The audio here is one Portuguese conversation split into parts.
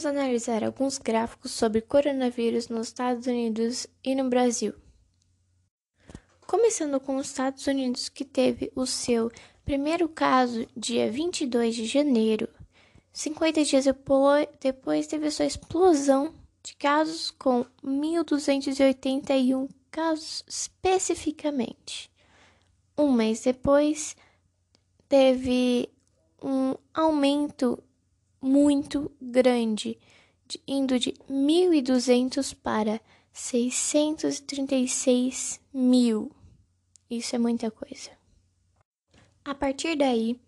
vamos analisar alguns gráficos sobre coronavírus nos Estados Unidos e no Brasil. Começando com os Estados Unidos, que teve o seu primeiro caso dia 22 de janeiro. 50 dias depois teve sua explosão de casos com 1.281 casos especificamente. Um mês depois, teve um aumento muito grande, de, indo de 1.200 para 636 mil. Isso é muita coisa. A partir daí,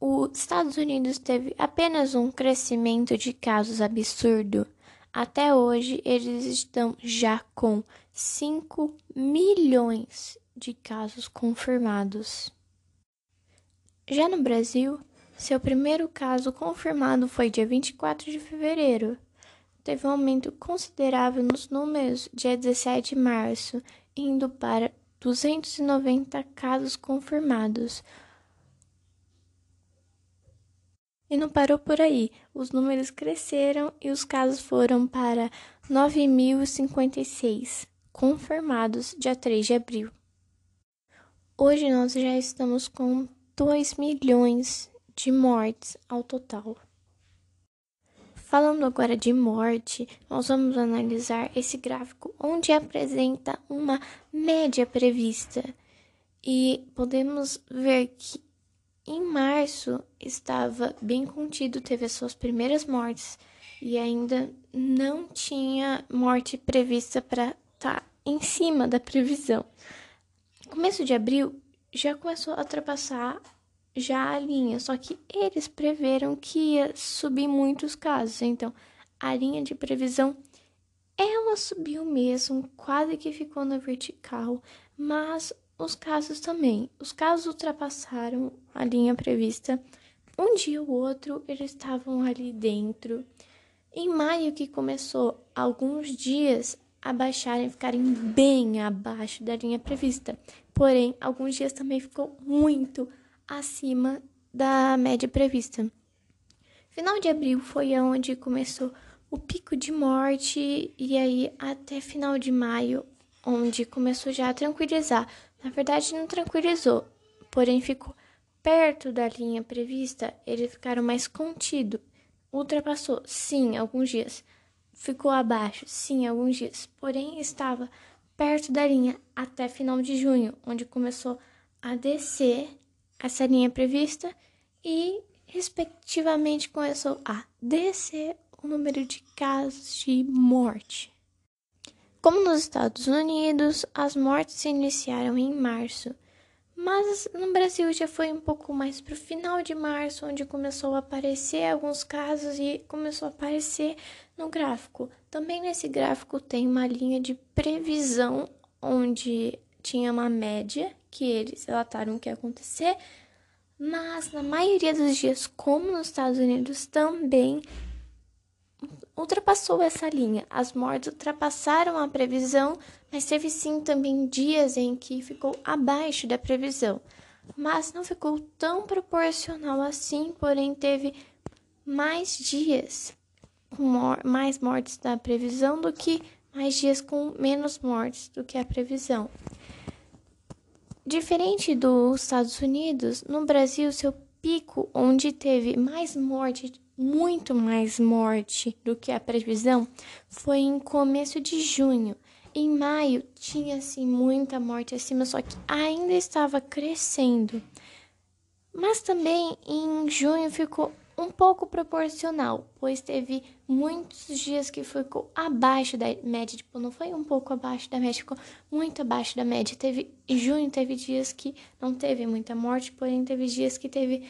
os Estados Unidos teve apenas um crescimento de casos absurdo. Até hoje, eles estão já com 5 milhões de casos confirmados. Já no Brasil, seu primeiro caso confirmado foi dia 24 de fevereiro. Teve um aumento considerável nos números dia 17 de março, indo para 290 casos confirmados. E não parou por aí. Os números cresceram e os casos foram para 9.056, confirmados dia 3 de abril. Hoje nós já estamos com 2 milhões de mortes ao total. Falando agora de morte, nós vamos analisar esse gráfico onde apresenta uma média prevista e podemos ver que em março estava bem contido, teve as suas primeiras mortes e ainda não tinha morte prevista para estar tá em cima da previsão. Começo de abril já começou a ultrapassar já a linha, só que eles preveram que ia subir muitos casos, então a linha de previsão ela subiu mesmo, quase que ficou na vertical, mas os casos também. Os casos ultrapassaram a linha prevista. Um dia ou outro eles estavam ali dentro. Em maio que começou alguns dias a baixarem, ficarem bem abaixo da linha prevista. Porém, alguns dias também ficou muito acima da média prevista. Final de abril foi onde começou o pico de morte e aí até final de maio, onde começou já a tranquilizar. Na verdade, não tranquilizou, porém ficou perto da linha prevista, eles ficaram mais contido. Ultrapassou, sim, alguns dias. Ficou abaixo, sim, alguns dias. Porém, estava perto da linha até final de junho, onde começou a descer essa linha prevista e, respectivamente, começou a descer o número de casos de morte. Como nos Estados Unidos, as mortes se iniciaram em março, mas no Brasil já foi um pouco mais para o final de março, onde começou a aparecer alguns casos e começou a aparecer no gráfico. Também nesse gráfico tem uma linha de previsão, onde tinha uma média que eles relataram que ia acontecer, mas na maioria dos dias, como nos Estados Unidos também, ultrapassou essa linha. As mortes ultrapassaram a previsão, mas teve sim também dias em que ficou abaixo da previsão. Mas não ficou tão proporcional assim, porém teve mais dias com mais mortes da previsão do que mais dias com menos mortes do que a previsão. Diferente dos Estados Unidos, no Brasil, seu pico, onde teve mais morte, muito mais morte do que a previsão, foi em começo de junho. Em maio tinha assim muita morte acima, só que ainda estava crescendo. Mas também em junho ficou um pouco proporcional, pois teve muitos dias que ficou abaixo da média, tipo, não foi um pouco abaixo da média, ficou muito abaixo da média. Teve em junho teve dias que não teve muita morte, porém teve dias que teve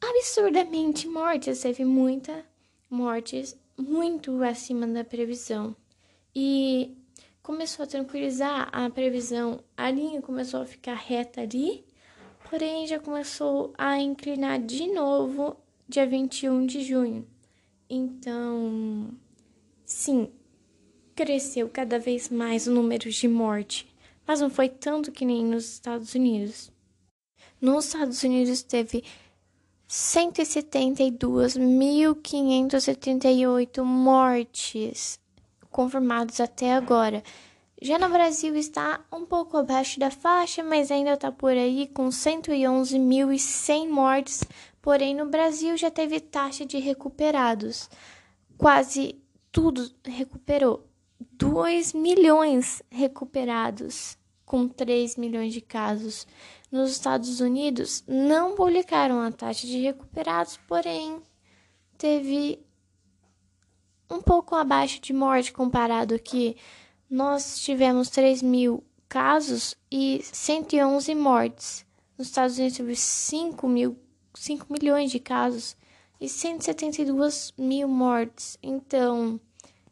absurdamente mortes, teve muita mortes muito acima da previsão. E começou a tranquilizar a previsão, a linha começou a ficar reta ali porém já começou a inclinar de novo dia 21 de junho. Então, sim, cresceu cada vez mais o número de morte, mas não foi tanto que nem nos Estados Unidos. Nos Estados Unidos teve 172.578 mortes confirmadas até agora. Já no Brasil está um pouco abaixo da faixa, mas ainda está por aí com 111.100 mortes. Porém, no Brasil já teve taxa de recuperados. Quase tudo recuperou. 2 milhões recuperados, com 3 milhões de casos. Nos Estados Unidos, não publicaram a taxa de recuperados, porém, teve um pouco abaixo de morte comparado aqui nós tivemos 3 mil casos e 111 mortes. Nos Estados Unidos teve 5, mil, 5 milhões de casos e 172 mil mortes. Então,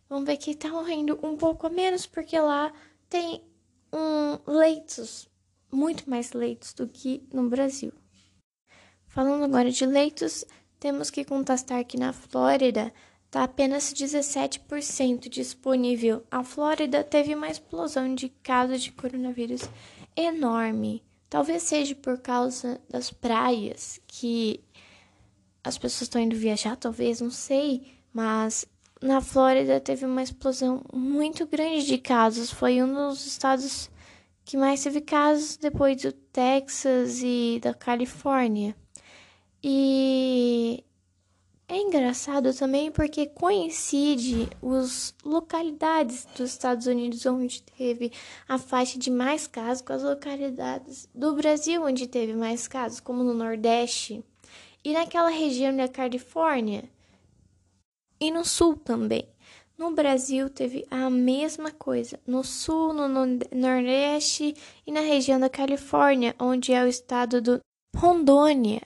vamos ver que está morrendo um pouco a menos, porque lá tem um, leitos, muito mais leitos do que no Brasil. Falando agora de leitos, temos que contestar que na Flórida está apenas 17% disponível. A Flórida teve uma explosão de casos de coronavírus enorme. Talvez seja por causa das praias que as pessoas estão indo viajar, talvez, não sei, mas na Flórida teve uma explosão muito grande de casos. Foi um dos estados que mais teve casos depois do Texas e da Califórnia. E é engraçado também porque coincide os localidades dos Estados Unidos onde teve a faixa de mais casos com as localidades do Brasil onde teve mais casos, como no Nordeste e naquela região da Califórnia e no Sul também. No Brasil teve a mesma coisa, no Sul, no Nordeste e na região da Califórnia, onde é o estado do Rondônia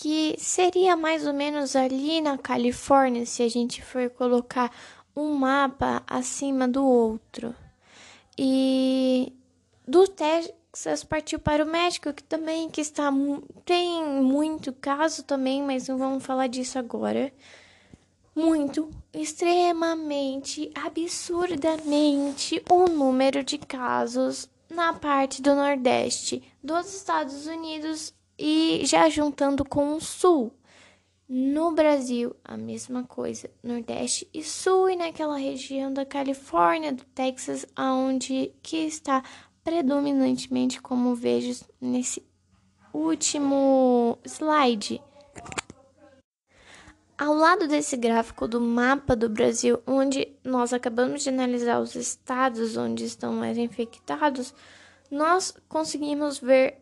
que seria mais ou menos ali na Califórnia, se a gente for colocar um mapa acima do outro. E do Texas partiu para o México, que também que está tem muito caso também, mas não vamos falar disso agora. Muito, extremamente, absurdamente o número de casos na parte do Nordeste dos Estados Unidos e já juntando com o Sul. No Brasil, a mesma coisa, Nordeste e Sul, e naquela região da Califórnia, do Texas, aonde que está predominantemente, como vejo nesse último slide. Ao lado desse gráfico do mapa do Brasil, onde nós acabamos de analisar os estados onde estão mais infectados, nós conseguimos ver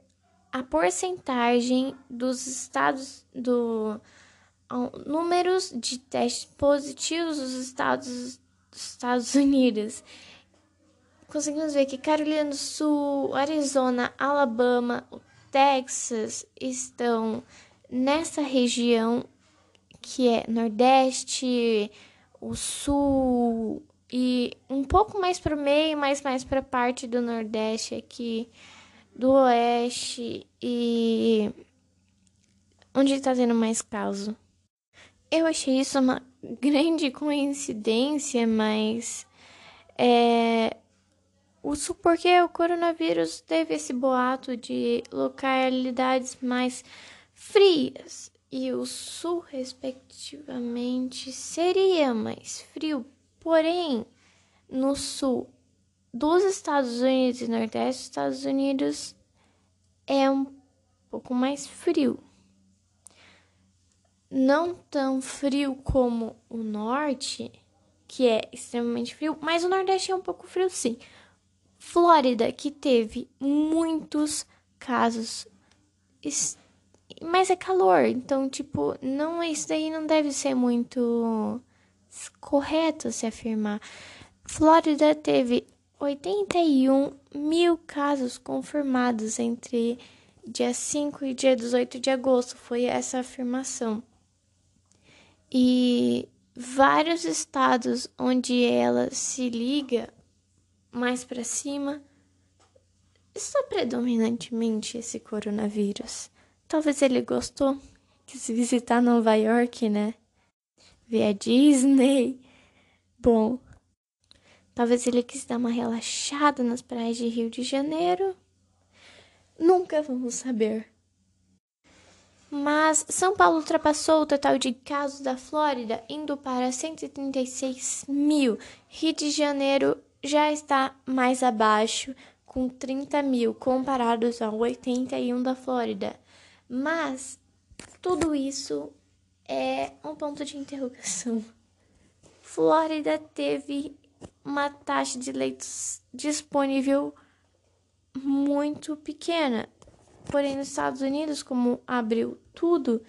a porcentagem dos estados do números de testes positivos dos estados dos Estados Unidos. Conseguimos ver que Carolina do Sul, Arizona, Alabama, Texas estão nessa região que é Nordeste, o Sul e um pouco mais para o meio, mas mais para a parte do Nordeste aqui do Oeste e onde está tendo mais caso. Eu achei isso uma grande coincidência, mas é o porque o coronavírus teve esse boato de localidades mais frias e o sul, respectivamente, seria mais frio. Porém, no sul dos Estados Unidos e Nordeste dos Estados Unidos é um pouco mais frio. Não tão frio como o norte, que é extremamente frio, mas o Nordeste é um pouco frio sim. Flórida, que teve muitos casos, mas é calor, então, tipo, não isso daí não deve ser muito correto se afirmar. Flórida teve 81 mil casos confirmados entre dia 5 e dia 18 de agosto, foi essa afirmação. E vários estados onde ela se liga mais para cima está predominantemente esse coronavírus. Talvez ele gostou, quis visitar Nova York, né? Ver a Disney. Bom, Talvez ele quis dar uma relaxada nas praias de Rio de Janeiro. Nunca vamos saber. Mas São Paulo ultrapassou o total de casos da Flórida, indo para 136 mil. Rio de Janeiro já está mais abaixo, com 30 mil, comparados ao 81 da Flórida. Mas tudo isso é um ponto de interrogação. Flórida teve uma taxa de leitos disponível muito pequena. Porém, nos Estados Unidos, como abriu tudo,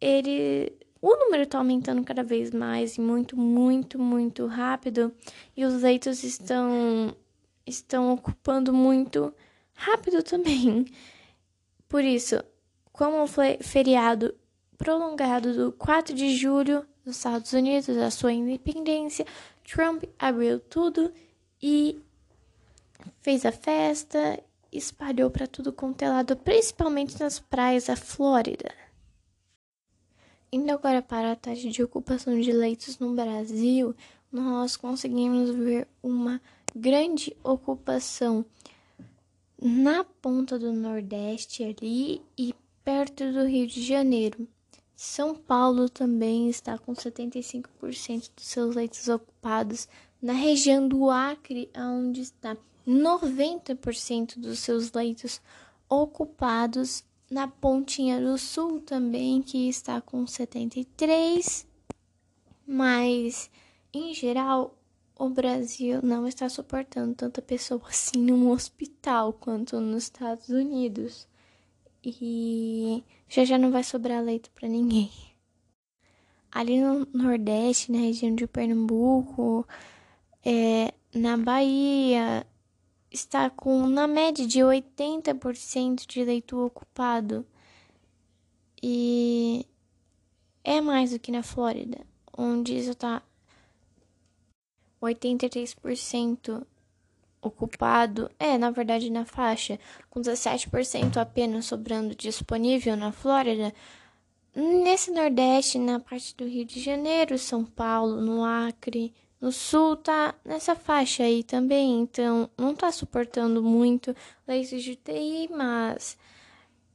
ele o número está aumentando cada vez mais e muito, muito, muito rápido. E os leitos estão estão ocupando muito rápido também. Por isso, como foi feriado prolongado do 4 de julho nos Estados Unidos, a sua independência, Trump abriu tudo e fez a festa, espalhou para tudo quanto é lado, principalmente nas praias da Flórida. Indo agora para a taxa de ocupação de leitos no Brasil, nós conseguimos ver uma grande ocupação na ponta do Nordeste ali e perto do Rio de Janeiro. São Paulo também está com 75% dos seus leitos ocupados. Na região do Acre, onde está 90% dos seus leitos ocupados. Na Pontinha do Sul também, que está com 73%. Mas, em geral, o Brasil não está suportando tanta pessoa assim num hospital quanto nos Estados Unidos. E já já não vai sobrar leito para ninguém. Ali no Nordeste, na região de Pernambuco, é, na Bahia, está com na média de 80% de leito ocupado. E é mais do que na Flórida, onde isso está 83% ocupado. É, na verdade, na faixa, com 17% apenas sobrando disponível na Flórida. Nesse Nordeste, na parte do Rio de Janeiro, São Paulo, no Acre, no Sul, tá nessa faixa aí também. Então, não tá suportando muito leitos de UTI, mas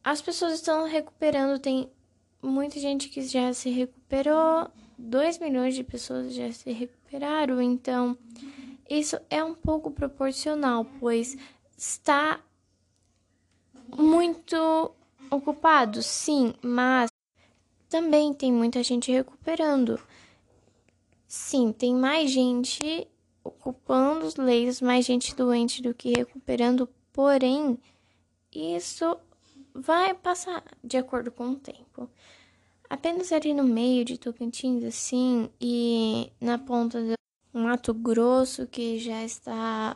as pessoas estão recuperando. Tem muita gente que já se recuperou. 2 milhões de pessoas já se recuperaram, então isso é um pouco proporcional, pois está muito ocupado, sim, mas também tem muita gente recuperando. Sim, tem mais gente ocupando os leitos, mais gente doente do que recuperando, porém, isso vai passar de acordo com o tempo. Apenas ali no meio de Tocantins, assim, e na ponta do Mato Grosso, que já está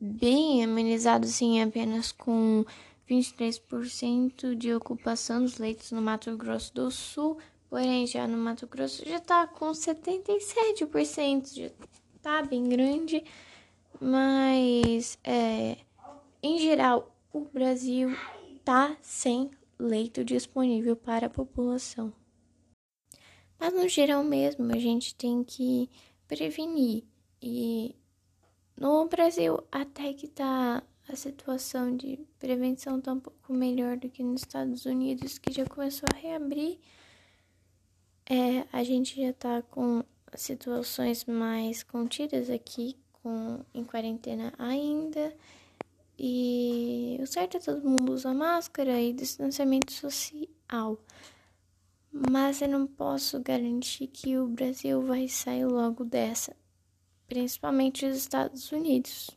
bem amenizado, assim, apenas com 23% de ocupação dos leitos no Mato Grosso do Sul, porém já no Mato Grosso já está com 77%, já está bem grande, mas é, em geral o Brasil está sem leito disponível para a população. Mas no geral mesmo, a gente tem que prevenir. E no Brasil, até que tá a situação de prevenção tá um pouco melhor do que nos Estados Unidos, que já começou a reabrir. É, a gente já tá com situações mais contidas aqui, com, em quarentena ainda. E o certo é todo mundo usar máscara e distanciamento social. Mas eu não posso garantir que o Brasil vai sair logo dessa, principalmente os Estados Unidos.